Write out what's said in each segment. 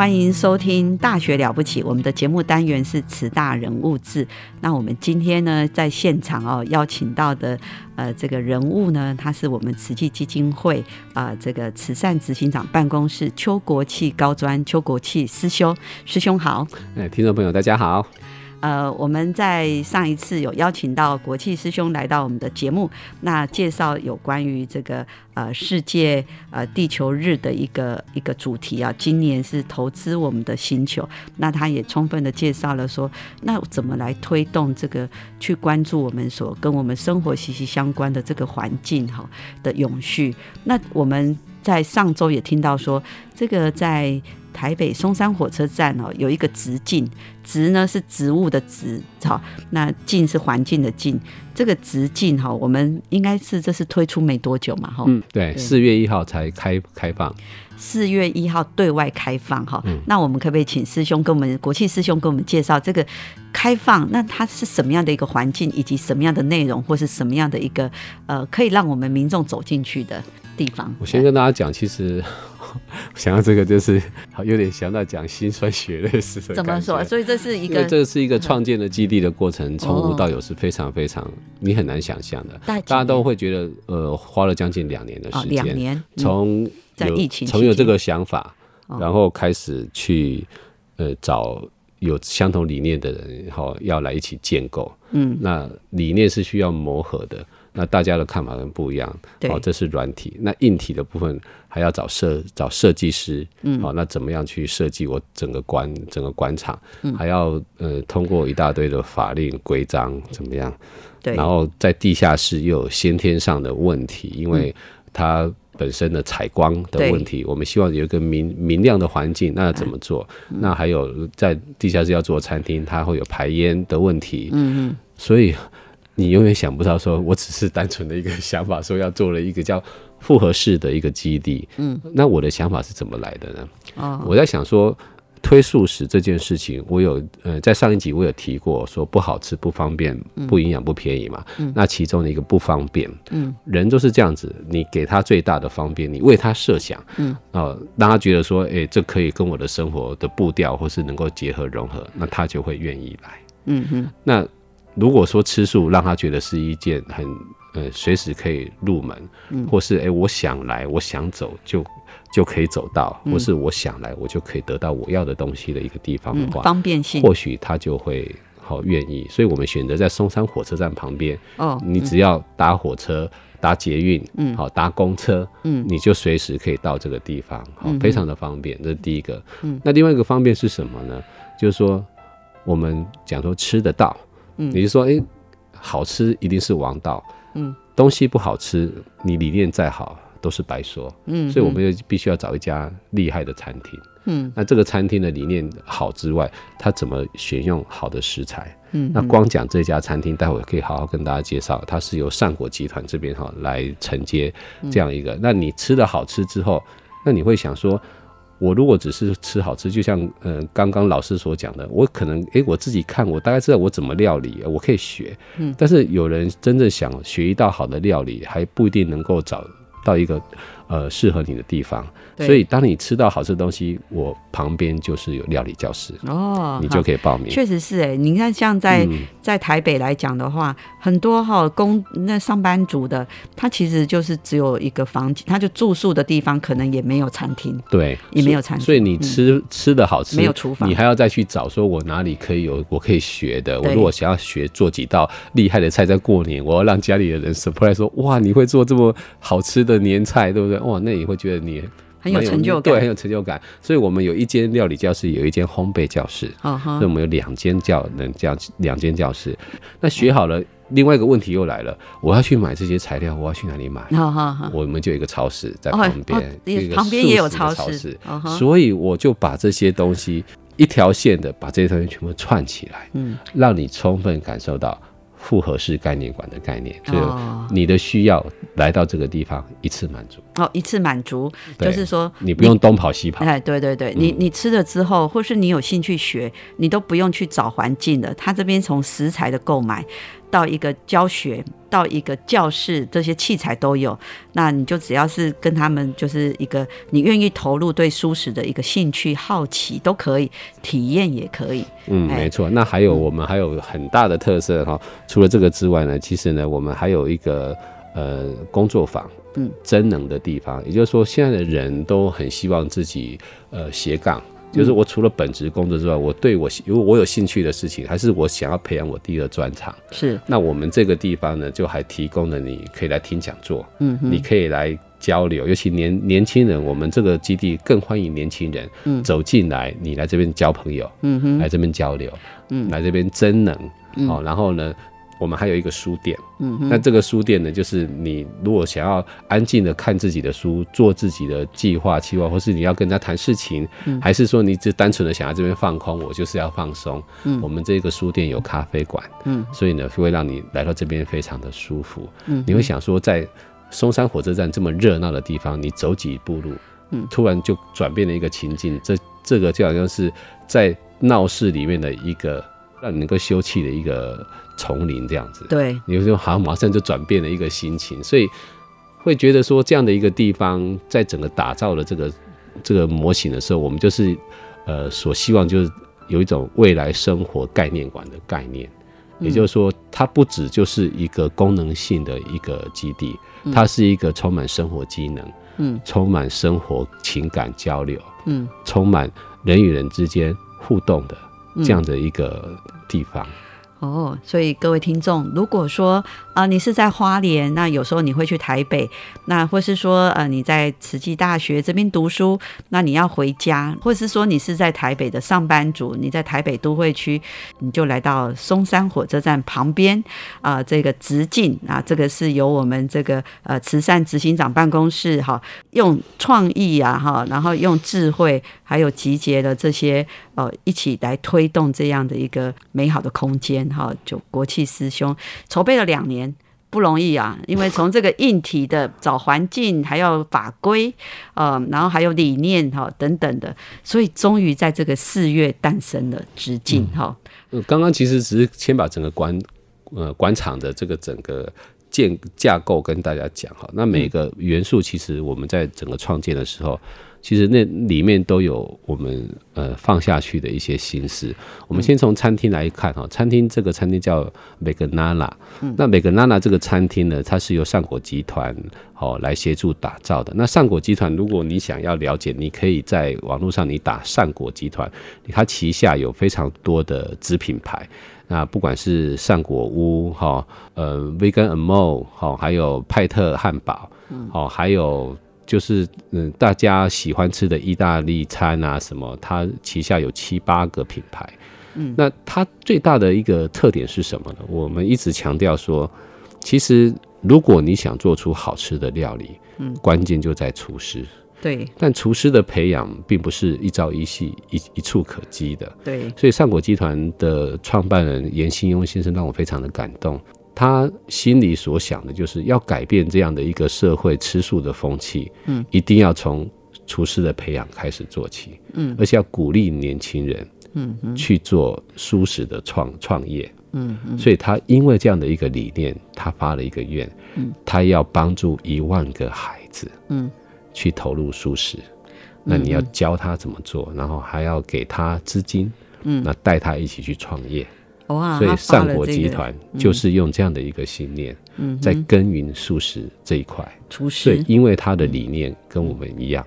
欢迎收听《大学了不起》，我们的节目单元是慈大人物志。那我们今天呢，在现场哦，邀请到的呃这个人物呢，他是我们慈济基金会啊这个慈善执行长办公室邱国器高专邱国器师兄，师兄好。哎，听众朋友大家好。呃，我们在上一次有邀请到国际师兄来到我们的节目，那介绍有关于这个呃世界呃地球日的一个一个主题啊，今年是投资我们的星球，那他也充分的介绍了说，那怎么来推动这个去关注我们所跟我们生活息息相关的这个环境哈的永续。那我们在上周也听到说，这个在。台北松山火车站哦，有一个植径，植呢是植物的植，好，那境是环境的境。这个植径哈，我们应该是这是推出没多久嘛，哈，嗯，对，四月一号才开开放，四月一号对外开放哈。那我们可不可以请师兄跟我们国际师兄跟我们介绍这个开放？那它是什么样的一个环境，以及什么样的内容，或是什么样的一个呃，可以让我们民众走进去的地方？我先跟大家讲，其实。想到这个就是好，有点想到讲心酸血泪史。怎么说？所以这是一个，这是一个创建的基地的过程，从无到有是非常非常你很难想象的。大家都会觉得，呃，花了将近两年的时间，两年从在疫情从有这个想法，然后开始去呃找有相同理念的人，然后要来一起建构。嗯，那理念是需要磨合的。那大家的看法跟不一样，哦，这是软体。那硬体的部分还要找设找设计师，嗯，好，那怎么样去设计我整个馆整个馆场？嗯，还要呃通过一大堆的法令规章怎么样？对，然后在地下室又有先天上的问题，因为它本身的采光的问题，我们希望有一个明明亮的环境，那要怎么做？那还有在地下室要做餐厅，它会有排烟的问题，嗯嗯，所以。你永远想不到，说我只是单纯的一个 想法，说要做了一个叫复合式的一个基地。嗯，那我的想法是怎么来的呢？哦，我在想说，推素食这件事情，我有呃，在上一集我有提过，说不好吃、不方便、不营养、不便宜嘛。嗯，那其中的一个不方便，嗯，人都是这样子，你给他最大的方便，你为他设想，嗯，哦，让他觉得说，哎，这可以跟我的生活的步调或是能够结合融合，那他就会愿意来。嗯哼，那。如果说吃素让他觉得是一件很呃随时可以入门，或是哎我想来我想走就就可以走到，或是我想来我就可以得到我要的东西的一个地方的话，方便性，或许他就会好愿意。所以我们选择在松山火车站旁边哦，你只要搭火车、搭捷运，嗯，好搭公车，嗯，你就随时可以到这个地方，好，非常的方便。这是第一个。嗯，那另外一个方便是什么呢？就是说我们讲说吃得到。你就说，哎，好吃一定是王道。嗯，东西不好吃，你理念再好都是白说。嗯，所以我们就必须要找一家厉害的餐厅。嗯，那这个餐厅的理念好之外，它怎么选用好的食材？嗯，那光讲这家餐厅，待会可以好好跟大家介绍，它是由善果集团这边哈来承接这样一个。那你吃的好吃之后，那你会想说。我如果只是吃好吃，就像呃刚刚老师所讲的，我可能诶我自己看我大概知道我怎么料理，我可以学。嗯，但是有人真正想学一道好的料理，还不一定能够找到一个呃适合你的地方。所以当你吃到好吃的东西，我旁边就是有料理教室哦，你就可以报名。确实是哎，你看像在在台北来讲的话，很多哈工那上班族的，他其实就是只有一个房间，他就住宿的地方可能也没有餐厅，对，也没有餐厅。所以你吃吃的好吃，没有厨房，你还要再去找说我哪里可以有我可以学的。我如果想要学做几道厉害的菜，在过年我要让家里的人 surprise 说哇，你会做这么好吃的年菜，对不对？哇，那你会觉得你。很有成就感，对，很有成就感。所以我们有一间料理教室，有一间烘焙教室，所以我们有两间教能这样两间教室。那学好了，另外一个问题又来了，我要去买这些材料，我要去哪里买？我们就有一个超市在旁边，旁边也有超市，所以我就把这些东西一条线的把这些东西全部串起来，嗯，让你充分感受到。复合式概念馆的概念，就你的需要来到这个地方一次满足哦，一次满足，就是说你不用东跑西跑。哎，对对对，你你吃了之后，或是你有兴趣学，你都不用去找环境了。他这边从食材的购买。到一个教学，到一个教室，这些器材都有。那你就只要是跟他们，就是一个你愿意投入对舒适的一个兴趣、好奇都可以，体验也可以。嗯，没错。那还有我们还有很大的特色哈，除了这个之外呢，其实呢，我们还有一个呃工作坊，嗯，真能的地方。也就是说，现在的人都很希望自己呃斜杠。就是我除了本职工作之外，我对我如果我有兴趣的事情，还是我想要培养我第二专长。是。那我们这个地方呢，就还提供了你可以来听讲座，嗯，你可以来交流，尤其年年轻人，我们这个基地更欢迎年轻人，嗯，走进来，你来这边交朋友，嗯哼，来这边交流，嗯，来这边增能，好，然后呢。我们还有一个书店，嗯，那这个书店呢，就是你如果想要安静的看自己的书，做自己的计划、计划，或是你要跟人家谈事情，嗯，还是说你只单纯的想要这边放空，我就是要放松，嗯，我们这个书店有咖啡馆，嗯，所以呢，会让你来到这边非常的舒服，嗯，你会想说，在松山火车站这么热闹的地方，你走几步路，嗯，突然就转变了一个情境，这这个就好像是在闹市里面的一个让你能够休憩的一个。丛林这样子，对，有时候好像马上就转变了一个心情，所以会觉得说这样的一个地方，在整个打造的这个这个模型的时候，我们就是呃所希望就是有一种未来生活概念馆的概念，也就是说，它不只就是一个功能性的一个基地，它是一个充满生活机能，嗯，充满生活情感交流，嗯，充满人与人之间互动的这样的一个地方。哦，所以各位听众，如果说啊，你是在花莲，那有时候你会去台北，那或是说呃你在慈济大学这边读书，那你要回家，或是说你是在台北的上班族，你在台北都会区，你就来到松山火车站旁边啊，这个直径啊，这个是由我们这个呃慈善执行长办公室哈，用创意啊哈，然后用智慧，还有集结了这些呃一起来推动这样的一个美好的空间。哈，就国际师兄筹备了两年，不容易啊！因为从这个硬体的找环境，还要法规，呃，然后还有理念哈等等的，所以终于在这个四月诞生了直径哈。刚刚其实只是先把整个馆呃馆场的这个整个建架构跟大家讲哈。那每个元素其实我们在整个创建的时候。其实那里面都有我们呃放下去的一些心思。我们先从餐厅来看哈，餐厅这个餐厅叫美格娜娜。那 m e g n a n a 这个餐厅呢，它是由上果集团哦来协助打造的。那上果集团，如果你想要了解，你可以在网络上你打上果集团，它旗下有非常多的子品牌。那不管是上果屋哈，呃，Vegan Amo 好，还有派特汉堡，哦，还有。就是嗯，大家喜欢吃的意大利餐啊，什么？它旗下有七八个品牌。嗯，那它最大的一个特点是什么呢？我们一直强调说，其实如果你想做出好吃的料理，嗯，关键就在厨师。对。但厨师的培养并不是一朝一夕、一一触可及的。对。所以上果集团的创办人严新庸先生让我非常的感动。他心里所想的就是要改变这样的一个社会吃素的风气，嗯，一定要从厨师的培养开始做起，嗯，而且要鼓励年轻人，嗯，去做素食的创创业，嗯嗯，所以他因为这样的一个理念，他发了一个愿，嗯，他要帮助一万个孩子，嗯，去投入素食，那你要教他怎么做，然后还要给他资金，嗯，那带他一起去创业。哇！所以上国集团就是用这样的一个信念，在耕耘素食这一块。厨师，对，因为他的理念跟我们一样，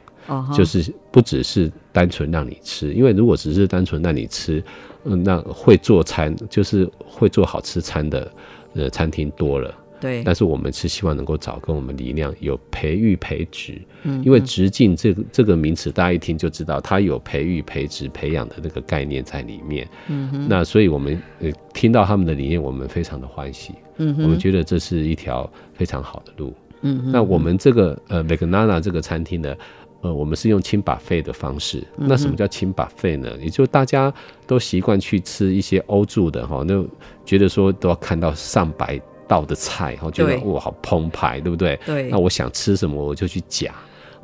就是不只是单纯让你吃，因为如果只是单纯让你吃，嗯，那会做餐就是会做好吃餐的呃餐厅多了。对，但是我们是希望能够找跟我们理念有培育培植，嗯，因为直径这个这个名词，大家一听就知道它有培育培植培养的那个概念在里面，嗯哼，那所以我们呃听到他们的理念，我们非常的欢喜，嗯哼，我们觉得这是一条非常好的路，嗯哼，那我们这个呃 m c n a n a 这个餐厅呢，呃，我们是用轻把费的方式，那什么叫轻把费呢？也就大家都习惯去吃一些欧住的哈，那觉得说都要看到上百。道的菜，然后觉得哇，好澎湃，对不对？对。那我想吃什么，我就去夹。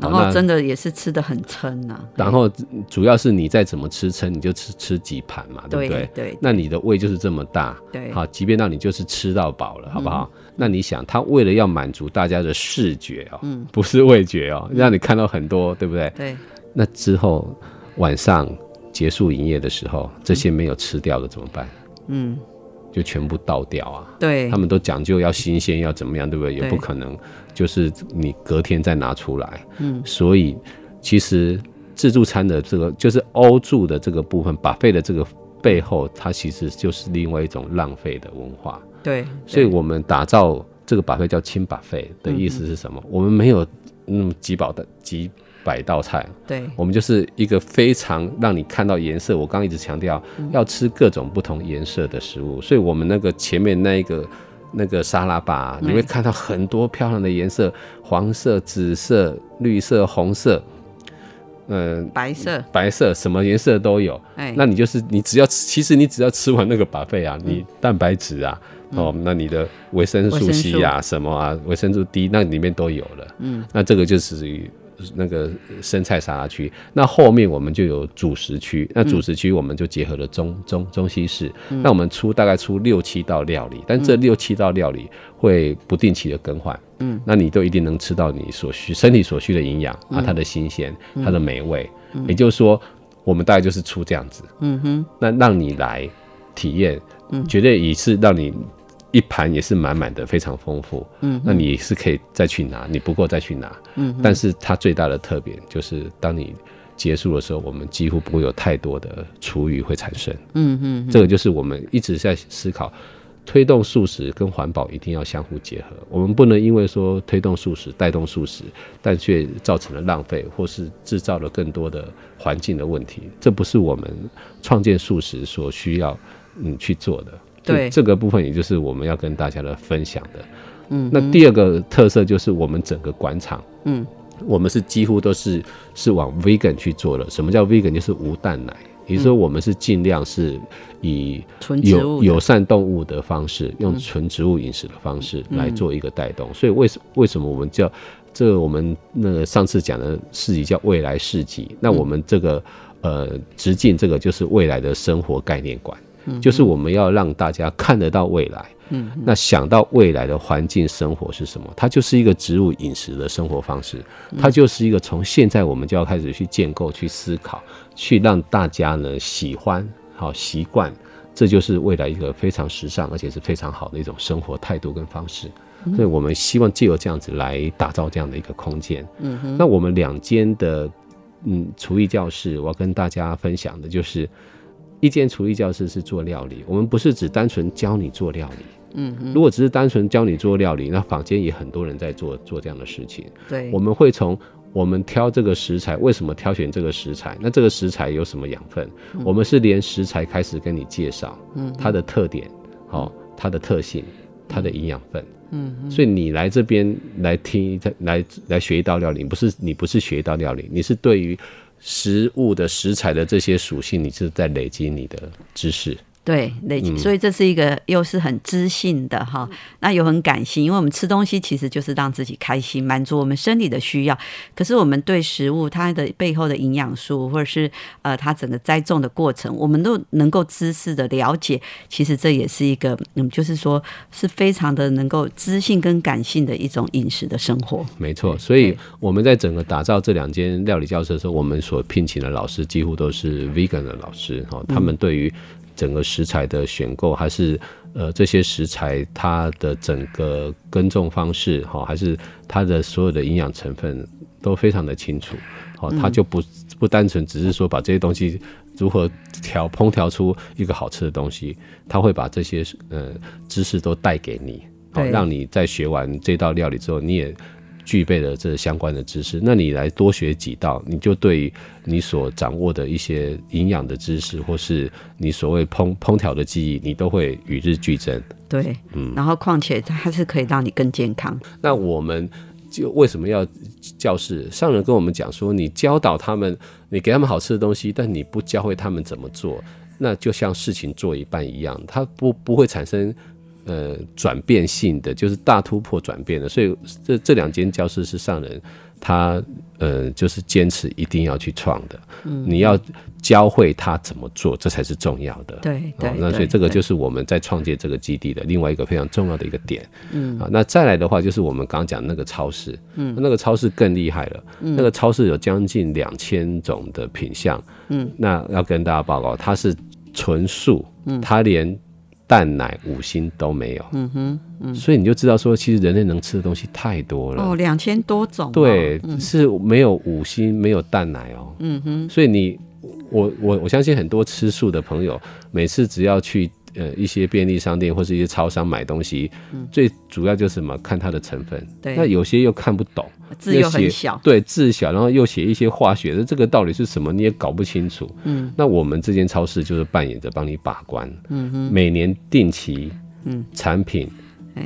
然后真的也是吃的很撑呐。然后主要是你再怎么吃撑，你就吃吃几盘嘛，对不对？对。那你的胃就是这么大，对。好，即便让你就是吃到饱了，好不好？那你想，他为了要满足大家的视觉哦，嗯，不是味觉哦，让你看到很多，对不对？对。那之后晚上结束营业的时候，这些没有吃掉的怎么办？嗯。就全部倒掉啊！对，他们都讲究要新鲜，要怎么样，对不对？也不可能，就是你隔天再拿出来。嗯，所以其实自助餐的这个，就是欧住的这个部分，把费的这个背后，它其实就是另外一种浪费的文化。对，所以我们打造这个把费叫轻把费的意思是什么？我们没有那么几宝的几。百道菜，对我们就是一个非常让你看到颜色。我刚刚一直强调要吃各种不同颜色的食物，所以我们那个前面那一个那个沙拉吧，你会看到很多漂亮的颜色，黄色、紫色、绿色、红色，嗯，白色、白色，什么颜色都有。哎，那你就是你只要其实你只要吃完那个把费啊，你蛋白质啊，哦，那你的维生素 C 啊，什么啊，维生素 D 那里面都有了。嗯，那这个就属于。那个生菜沙拉区，那后面我们就有主食区，那主食区我们就结合了中中中西式，那我们出大概出六七道料理，但这六七道料理会不定期的更换，嗯，那你都一定能吃到你所需身体所需的营养啊，它的新鲜，它的美味，也就是说，我们大概就是出这样子，嗯哼，那让你来体验，绝对也是让你。一盘也是满满的，非常丰富。嗯，那你是可以再去拿，你不够再去拿。嗯，但是它最大的特点就是，当你结束的时候，我们几乎不会有太多的厨余会产生。嗯嗯，这个就是我们一直在思考，推动素食跟环保一定要相互结合。我们不能因为说推动素食带动素食，但却造成了浪费，或是制造了更多的环境的问题。这不是我们创建素食所需要嗯去做的。对这个部分，也就是我们要跟大家的分享的。嗯，那第二个特色就是我们整个馆场，嗯，我们是几乎都是是往 vegan 去做的。什么叫 vegan？就是无蛋奶，也就是说我们是尽量是以有友善动物的方式，用纯植物饮食的方式来做一个带动。所以为什为什么我们叫这个？我们那个上次讲的市集叫未来市集，那我们这个呃直径这个就是未来的生活概念馆。就是我们要让大家看得到未来，嗯，那想到未来的环境生活是什么？它就是一个植物饮食的生活方式，它就是一个从现在我们就要开始去建构、去思考、去让大家呢喜欢、好习惯，这就是未来一个非常时尚而且是非常好的一种生活态度跟方式。所以我们希望借由这样子来打造这样的一个空间。嗯哼，那我们两间的嗯厨艺教室，我要跟大家分享的就是。一间厨艺教室是做料理，我们不是只单纯教你做料理。嗯，如果只是单纯教你做料理，那坊间也很多人在做做这样的事情。对，我们会从我们挑这个食材，为什么挑选这个食材？那这个食材有什么养分？我们是连食材开始跟你介绍，嗯，它的特点，好，它的特性，它的营养分。嗯，所以你来这边来听，来来学一道料理，不是你不是学一道料理，你是对于。食物的食材的这些属性，你是在累积你的知识。对，累积，所以这是一个又是很知性的哈，那又很感性，因为我们吃东西其实就是让自己开心，满足我们生理的需要。可是我们对食物它的背后的营养素，或者是呃它整个栽种的过程，我们都能够知识的了解，其实这也是一个嗯，就是说是非常的能够知性跟感性的一种饮食的生活。没错，所以我们在整个打造这两间料理教室的时候，我们所聘请的老师几乎都是 vegan 的老师哈，他们对于整个食材的选购，还是呃这些食材它的整个耕种方式，哈，还是它的所有的营养成分都非常的清楚，好，它就不不单纯只是说把这些东西如何调烹调出一个好吃的东西，它会把这些呃知识都带给你，好，让你在学完这道料理之后，你也。具备了这相关的知识，那你来多学几道，你就对你所掌握的一些营养的知识，或是你所谓烹烹调的技艺，你都会与日俱增。对，嗯，然后况且它是可以让你更健康。那我们就为什么要教室？上人跟我们讲说，你教导他们，你给他们好吃的东西，但你不教会他们怎么做，那就像事情做一半一样，它不不会产生。呃，转变性的就是大突破转变的，所以这这两间教室是上人他呃，就是坚持一定要去创的。嗯，你要教会他怎么做，这才是重要的。对对，那所以这个就是我们在创建这个基地的另外一个非常重要的一个点。嗯啊，那再来的话就是我们刚刚讲那个超市，嗯，那个超市更厉害了。嗯，那个超市有将近两千种的品相。嗯，那要跟大家报告，它是纯素，嗯，它连。蛋奶五星都没有，嗯哼，嗯，所以你就知道说，其实人类能吃的东西太多了哦，两千多种，对，是没有五星，没有蛋奶哦，嗯哼，所以你，我我我相信很多吃素的朋友，每次只要去。呃，一些便利商店或是一些超商买东西，最主要就是什么？看它的成分。对。那有些又看不懂，字又很小。对，字小，然后又写一些化学的，这个到底是什么？你也搞不清楚。嗯。那我们这间超市就是扮演着帮你把关。嗯哼。每年定期，嗯，产品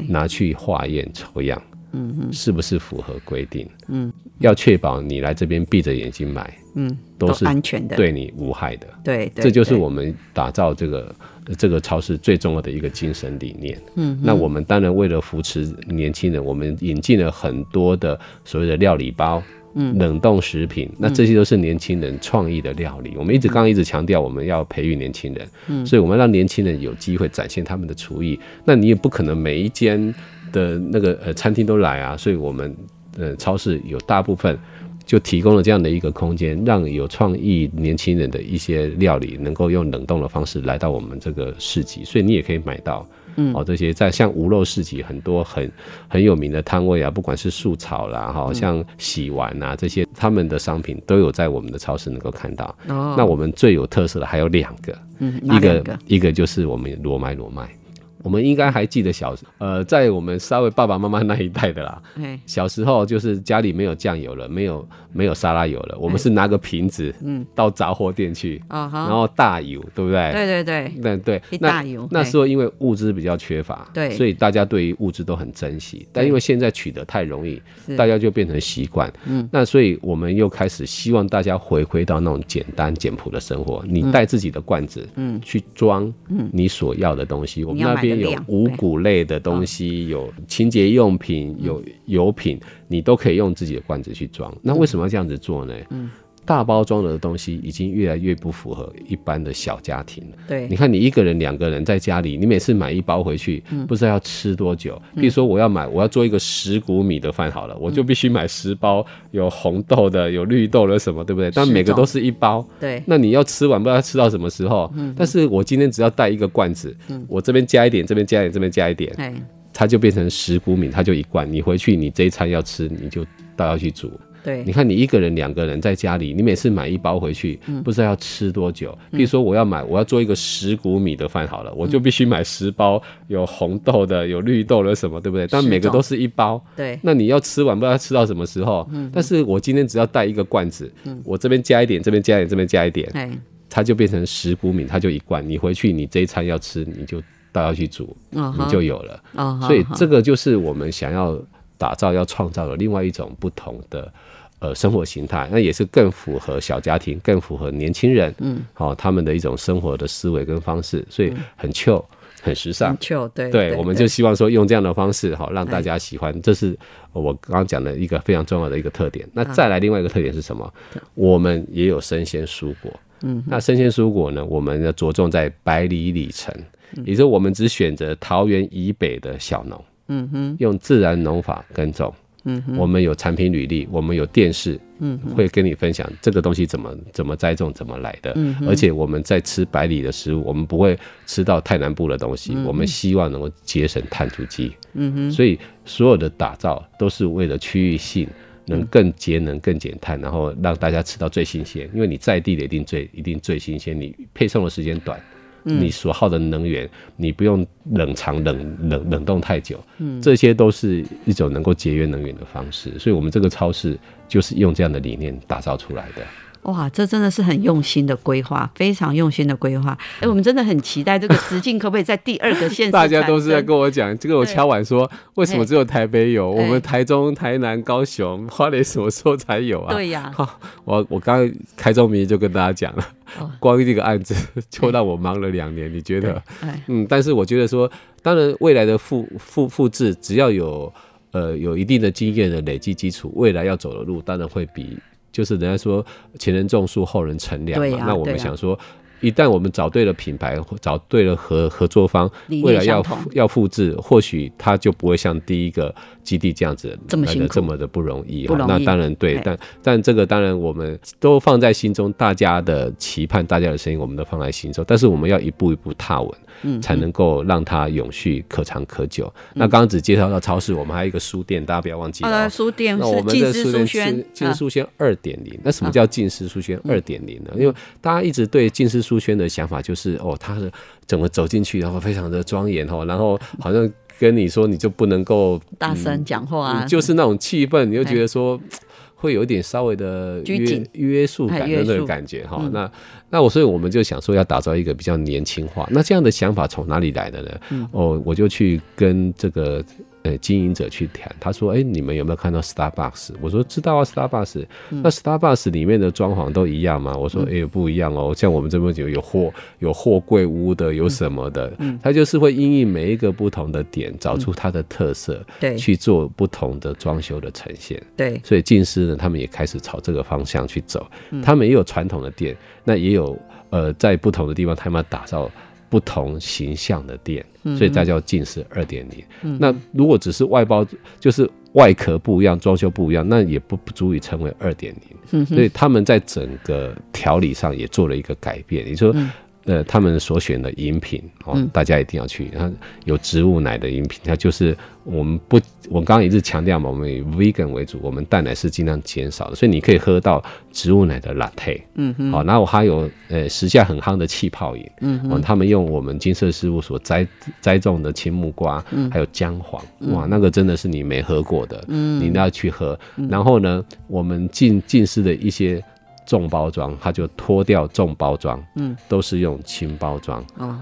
拿去化验抽样。嗯哼。是不是符合规定？嗯。要确保你来这边闭着眼睛买，嗯，都是安全的，对你无害的。对。这就是我们打造这个。这个超市最重要的一个精神理念。嗯，那我们当然为了扶持年轻人，我们引进了很多的所谓的料理包，嗯，冷冻食品。那这些都是年轻人创意的料理。我们一直刚刚一直强调，我们要培育年轻人，嗯，所以我们让年轻人有机会展现他们的厨艺。那你也不可能每一间的那个呃餐厅都来啊，所以我们呃超市有大部分。就提供了这样的一个空间，让有创意年轻人的一些料理能够用冷冻的方式来到我们这个市集，所以你也可以买到，嗯，哦，这些在像无肉市集很多很很有名的摊位啊，不管是素炒啦，哈，像洗碗啊这些，他们的商品都有在我们的超市能够看到。哦，那我们最有特色的还有两个，嗯，一个一个就是我们罗麦罗麦。我们应该还记得小，呃，在我们稍微爸爸妈妈那一代的啦，小时候就是家里没有酱油了，没有没有沙拉油了，我们是拿个瓶子，嗯，到杂货店去，然后大油，对不对？对对对，对对，大油。那时候因为物资比较缺乏，对，所以大家对于物资都很珍惜。但因为现在取得太容易，大家就变成习惯，嗯，那所以我们又开始希望大家回归到那种简单简朴的生活。你带自己的罐子，嗯，去装，嗯，你所要的东西，我们那边。有五谷类的东西，有清洁用品，有油品，你都可以用自己的罐子去装。那为什么要这样子做呢？嗯。大包装的东西已经越来越不符合一般的小家庭了。对，你看你一个人、两个人在家里，你每次买一包回去，不知道要吃多久。比如说我要买，我要做一个十谷米的饭好了，我就必须买十包，有红豆的，有绿豆的，什么对不对？但每个都是一包。对，那你要吃完，不知道吃到什么时候。嗯。但是我今天只要带一个罐子，我这边加一点，这边加一点，这边加一点，它就变成十谷米，它就一罐。你回去你这一餐要吃，你就倒下去煮。对，你看你一个人、两个人在家里，你每次买一包回去，不知道要吃多久。比如说我要买，我要做一个十谷米的饭好了，我就必须买十包，有红豆的，有绿豆的，什么对不对？但每个都是一包。对，那你要吃完，不知道吃到什么时候。嗯，但是我今天只要带一个罐子，我这边加一点，这边加一点，这边加一点，它就变成十谷米，它就一罐。你回去，你这一餐要吃，你就倒要去煮，你就有了。所以这个就是我们想要打造、要创造的另外一种不同的。呃生活形态，那也是更符合小家庭，更符合年轻人，嗯，好他们的一种生活的思维跟方式，所以很 chill。很时尚，对对，我们就希望说用这样的方式，好让大家喜欢，这是我刚刚讲的一个非常重要的一个特点。那再来另外一个特点是什么？我们也有生鲜蔬果，嗯，那生鲜蔬果呢，我们要着重在百里里城，也就是我们只选择桃园以北的小农，嗯哼，用自然农法耕种。嗯，我们有产品履历，我们有电视，嗯，会跟你分享这个东西怎么怎么栽种，怎么来的。嗯，而且我们在吃百里的食物，我们不会吃到太南部的东西，我们希望能够节省碳足迹。嗯哼，所以所有的打造都是为了区域性，能更节能、更减碳，然后让大家吃到最新鲜。因为你在地的一定最一定最新鲜，你配送的时间短。你所耗的能源，你不用冷藏、冷冷冷冻太久，嗯，这些都是一种能够节约能源的方式。所以，我们这个超市就是用这样的理念打造出来的。哇，这真的是很用心的规划，非常用心的规划。哎，我们真的很期待这个直径可不可以在第二个县市？大家都是在跟我讲，这个我敲碗说，为什么只有台北有？我们台中、台南、高雄、花莲什么时候才有啊？对呀。我我刚刚开宗明义就跟大家讲了，光这个案子就让我忙了两年。你觉得？嗯，但是我觉得说，当然未来的复复复制，只要有呃有一定的经验的累积基础，未来要走的路当然会比。就是人家说前人种树，后人乘凉嘛。那我们想说，一旦我们找对了品牌，找对了合合作方，未来要要复制，或许它就不会像第一个。基地这样子来的这么的不容易，那当然对，但但这个当然我们都放在心中，大家的期盼，大家的声音，我们都放在心中。但是我们要一步一步踏稳，嗯，才能够让它永续、可长可久。那刚刚只介绍到超市，我们还有一个书店，大家不要忘记了。书店，那我们的书店是近视书轩二点零。那什么叫近视书轩二点零呢？因为大家一直对近视书轩的想法就是，哦，它是整个走进去，然后非常的庄严哦，然后好像。跟你说，你就不能够大声讲话啊，就是那种气氛，你就觉得说会有一点稍微的约约束感的那个感觉哈。那那我所以我们就想说要打造一个比较年轻化。那这样的想法从哪里来的呢？哦，我就去跟这个。呃，经营者去谈，他说：“哎，你们有没有看到 Starbucks？” 我说：“知道啊，Starbucks。那 Starbucks 里面的装潢都一样吗？”我说：“哎，不一样哦。像我们这边有有货有货柜屋的，有什么的，他就是会因应每一个不同的点，找出它的特色，对，去做不同的装修的呈现。对，所以近师呢，他们也开始朝这个方向去走。他们也有传统的店，那也有呃，在不同的地方，他们打造。”不同形象的店，所以才叫近视二点零。那如果只是外包，就是外壳不一样，装修不一样，那也不不足以称为二点零。所以他们在整个调理上也做了一个改变。你说。呃，他们所选的饮品哦，大家一定要去。它有植物奶的饮品，它就是我们不，我刚刚一直强调嘛，我们以 vegan 为主，我们蛋奶是尽量减少的，所以你可以喝到植物奶的 latte。嗯哼。好，然后还有呃，时下很夯的气泡饮。嗯哼。他们用我们金色事务所栽栽种的青木瓜，还有姜黄，哇，那个真的是你没喝过的，嗯，你要去喝。然后呢，我们近近视的一些。重包装，它就脱掉重包装，嗯，都是用轻包装，哦，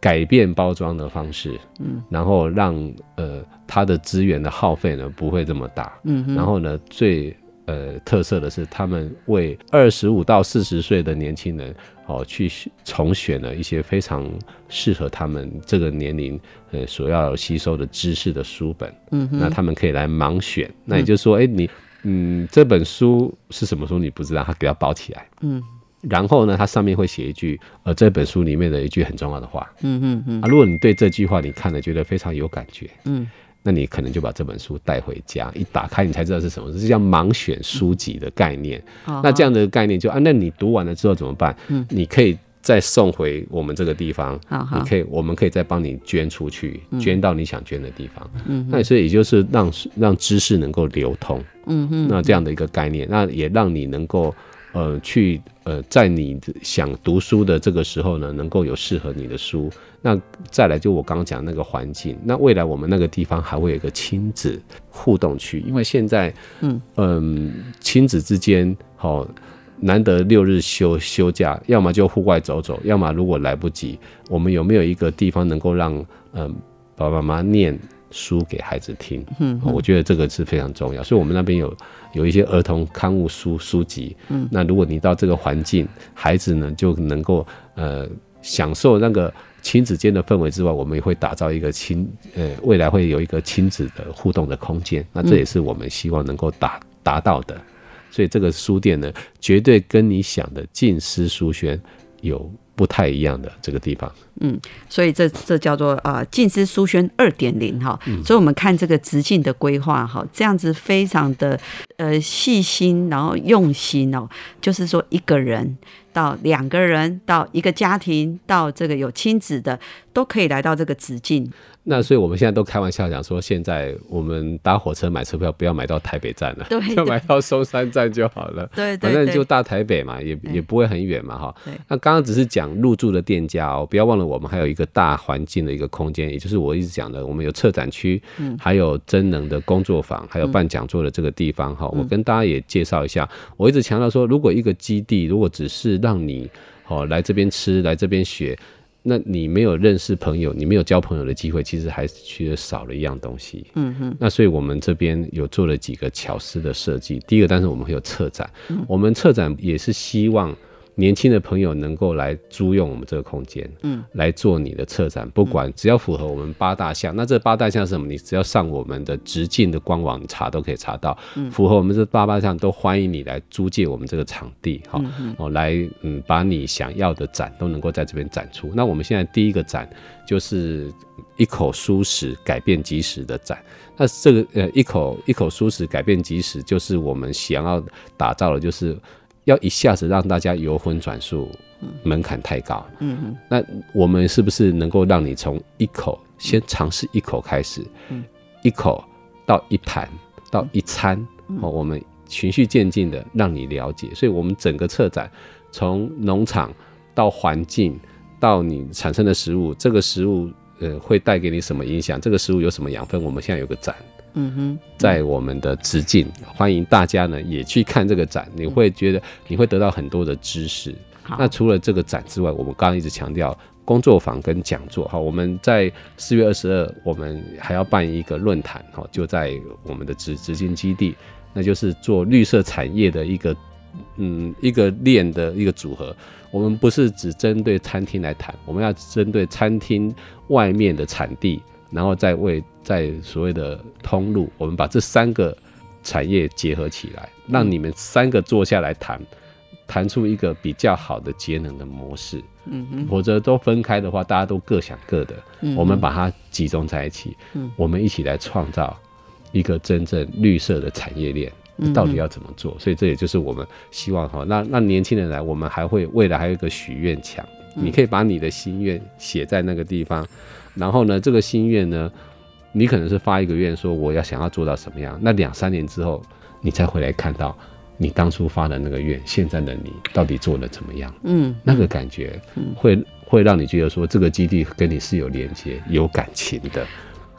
改变包装的方式，嗯，然后让呃它的资源的耗费呢不会这么大，嗯，然后呢最呃特色的是，他们为二十五到四十岁的年轻人哦去重选了一些非常适合他们这个年龄呃所要吸收的知识的书本，嗯，那他们可以来盲选，那也就是说，哎你。嗯，这本书是什么书？你不知道，他给它包起来。嗯，然后呢，它上面会写一句，呃，这本书里面的一句很重要的话。嗯嗯嗯。啊，如果你对这句话你看了觉得非常有感觉，嗯，那你可能就把这本书带回家，一打开你才知道是什么，这叫盲选书籍的概念。那这样的概念就啊，那你读完了之后怎么办？嗯，你可以。再送回我们这个地方，你可以，我们可以再帮你捐出去，捐到你想捐的地方。嗯，那所以也就是让让知识能够流通。嗯哼，那这样的一个概念，那也让你能够呃去呃在你想读书的这个时候呢，能够有适合你的书。那再来就我刚刚讲那个环境，那未来我们那个地方还会有一个亲子互动区，因为现在嗯嗯亲子之间好。难得六日休休假，要么就户外走走，要么如果来不及，我们有没有一个地方能够让嗯爸爸妈妈念书给孩子听。嗯，我觉得这个是非常重要。所以我们那边有有一些儿童刊物书书籍。嗯，那如果你到这个环境，孩子呢就能够呃享受那个亲子间的氛围之外，我们也会打造一个亲呃未来会有一个亲子的互动的空间。那这也是我们希望能够达达到的。所以这个书店呢，绝对跟你想的静思书轩有不太一样的这个地方。嗯，所以这这叫做呃静思书轩二点零哈。所以我们看这个直径的规划哈，这样子非常的呃细心，然后用心哦，就是说一个人到两个人到一个家庭到这个有亲子的都可以来到这个直径。那所以我们现在都开玩笑讲说，现在我们搭火车买车票不要买到台北站了，对，就买到松山站就好了。对，反正就大台北嘛，也也不会很远嘛，哈。那刚刚只是讲入住的店家哦，不要忘了我们还有一个大环境的一个空间，也就是我一直讲的，我们有策展区，嗯，还有真能的工作坊，还有办讲座的这个地方哈。我跟大家也介绍一下，我一直强调说，如果一个基地如果只是让你哦来这边吃，来这边学。那你没有认识朋友，你没有交朋友的机会，其实还是缺少了一样东西。嗯哼。那所以我们这边有做了几个巧思的设计。第一个，但是我们会有策展，我们策展也是希望。年轻的朋友能够来租用我们这个空间，嗯，来做你的策展，不管只要符合我们八大项，那这八大项是什么？你只要上我们的直径的官网查都可以查到，符合我们这八大项都欢迎你来租借我们这个场地，哈，哦，来嗯，把你想要的展都能够在这边展出。那我们现在第一个展就是一口舒适改变即时的展，那这个呃一口一口舒适改变即时，就是我们想要打造的，就是。要一下子让大家由荤转素，门槛太高。嗯哼，那我们是不是能够让你从一口先尝试一口开始，一口到一盘到一餐，哦，我们循序渐进的让你了解。所以，我们整个策展从农场到环境到你产生的食物，这个食物呃会带给你什么影响？这个食物有什么养分？我们现在有个展。嗯哼，在我们的直径，欢迎大家呢也去看这个展，你会觉得你会得到很多的知识。那除了这个展之外，我们刚刚一直强调工作坊跟讲座。哈，我们在四月二十二，我们还要办一个论坛。哈，就在我们的直直径基地，那就是做绿色产业的一个嗯一个链的一个组合。我们不是只针对餐厅来谈，我们要针对餐厅外面的产地。然后再为在所谓的通路，我们把这三个产业结合起来，让你们三个坐下来谈，谈出一个比较好的节能的模式。嗯嗯，否则都分开的话，大家都各想各的。嗯，我们把它集中在一起，嗯，我们一起来创造一个真正绿色的产业链。到底要怎么做？所以这也就是我们希望哈，那那年轻人来，我们还会未来还有一个许愿墙，你可以把你的心愿写在那个地方。然后呢，这个心愿呢，你可能是发一个愿，说我要想要做到什么样。那两三年之后，你再回来看到你当初发的那个愿，现在的你到底做的怎么样？嗯，那个感觉会会让你觉得说，这个基地跟你是有连接、有感情的。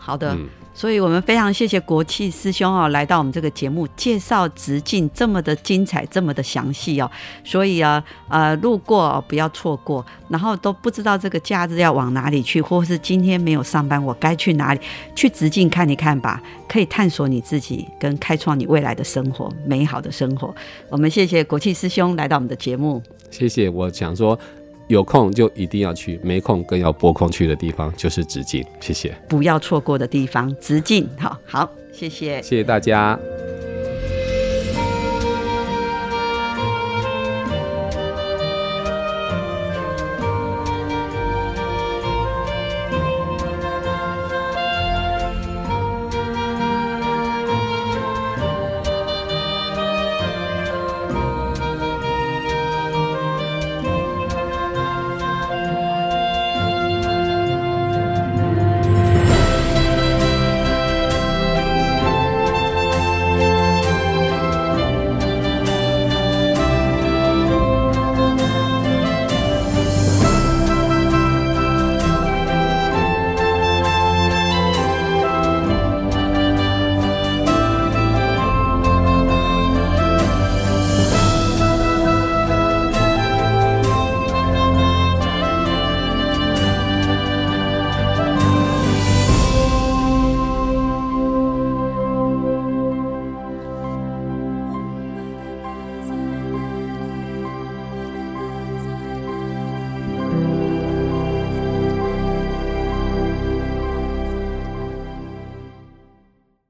好的。所以我们非常谢谢国气师兄哦，来到我们这个节目介绍直径这么的精彩，这么的详细哦。所以啊，呃，路过不要错过，然后都不知道这个假日要往哪里去，或是今天没有上班，我该去哪里？去直径看一看吧，可以探索你自己，跟开创你未来的生活，美好的生活。我们谢谢国气师兄来到我们的节目，谢谢。我想说。有空就一定要去，没空更要拨空去的地方就是直径。谢谢，不要错过的地方，直径。好好，谢谢，谢谢大家。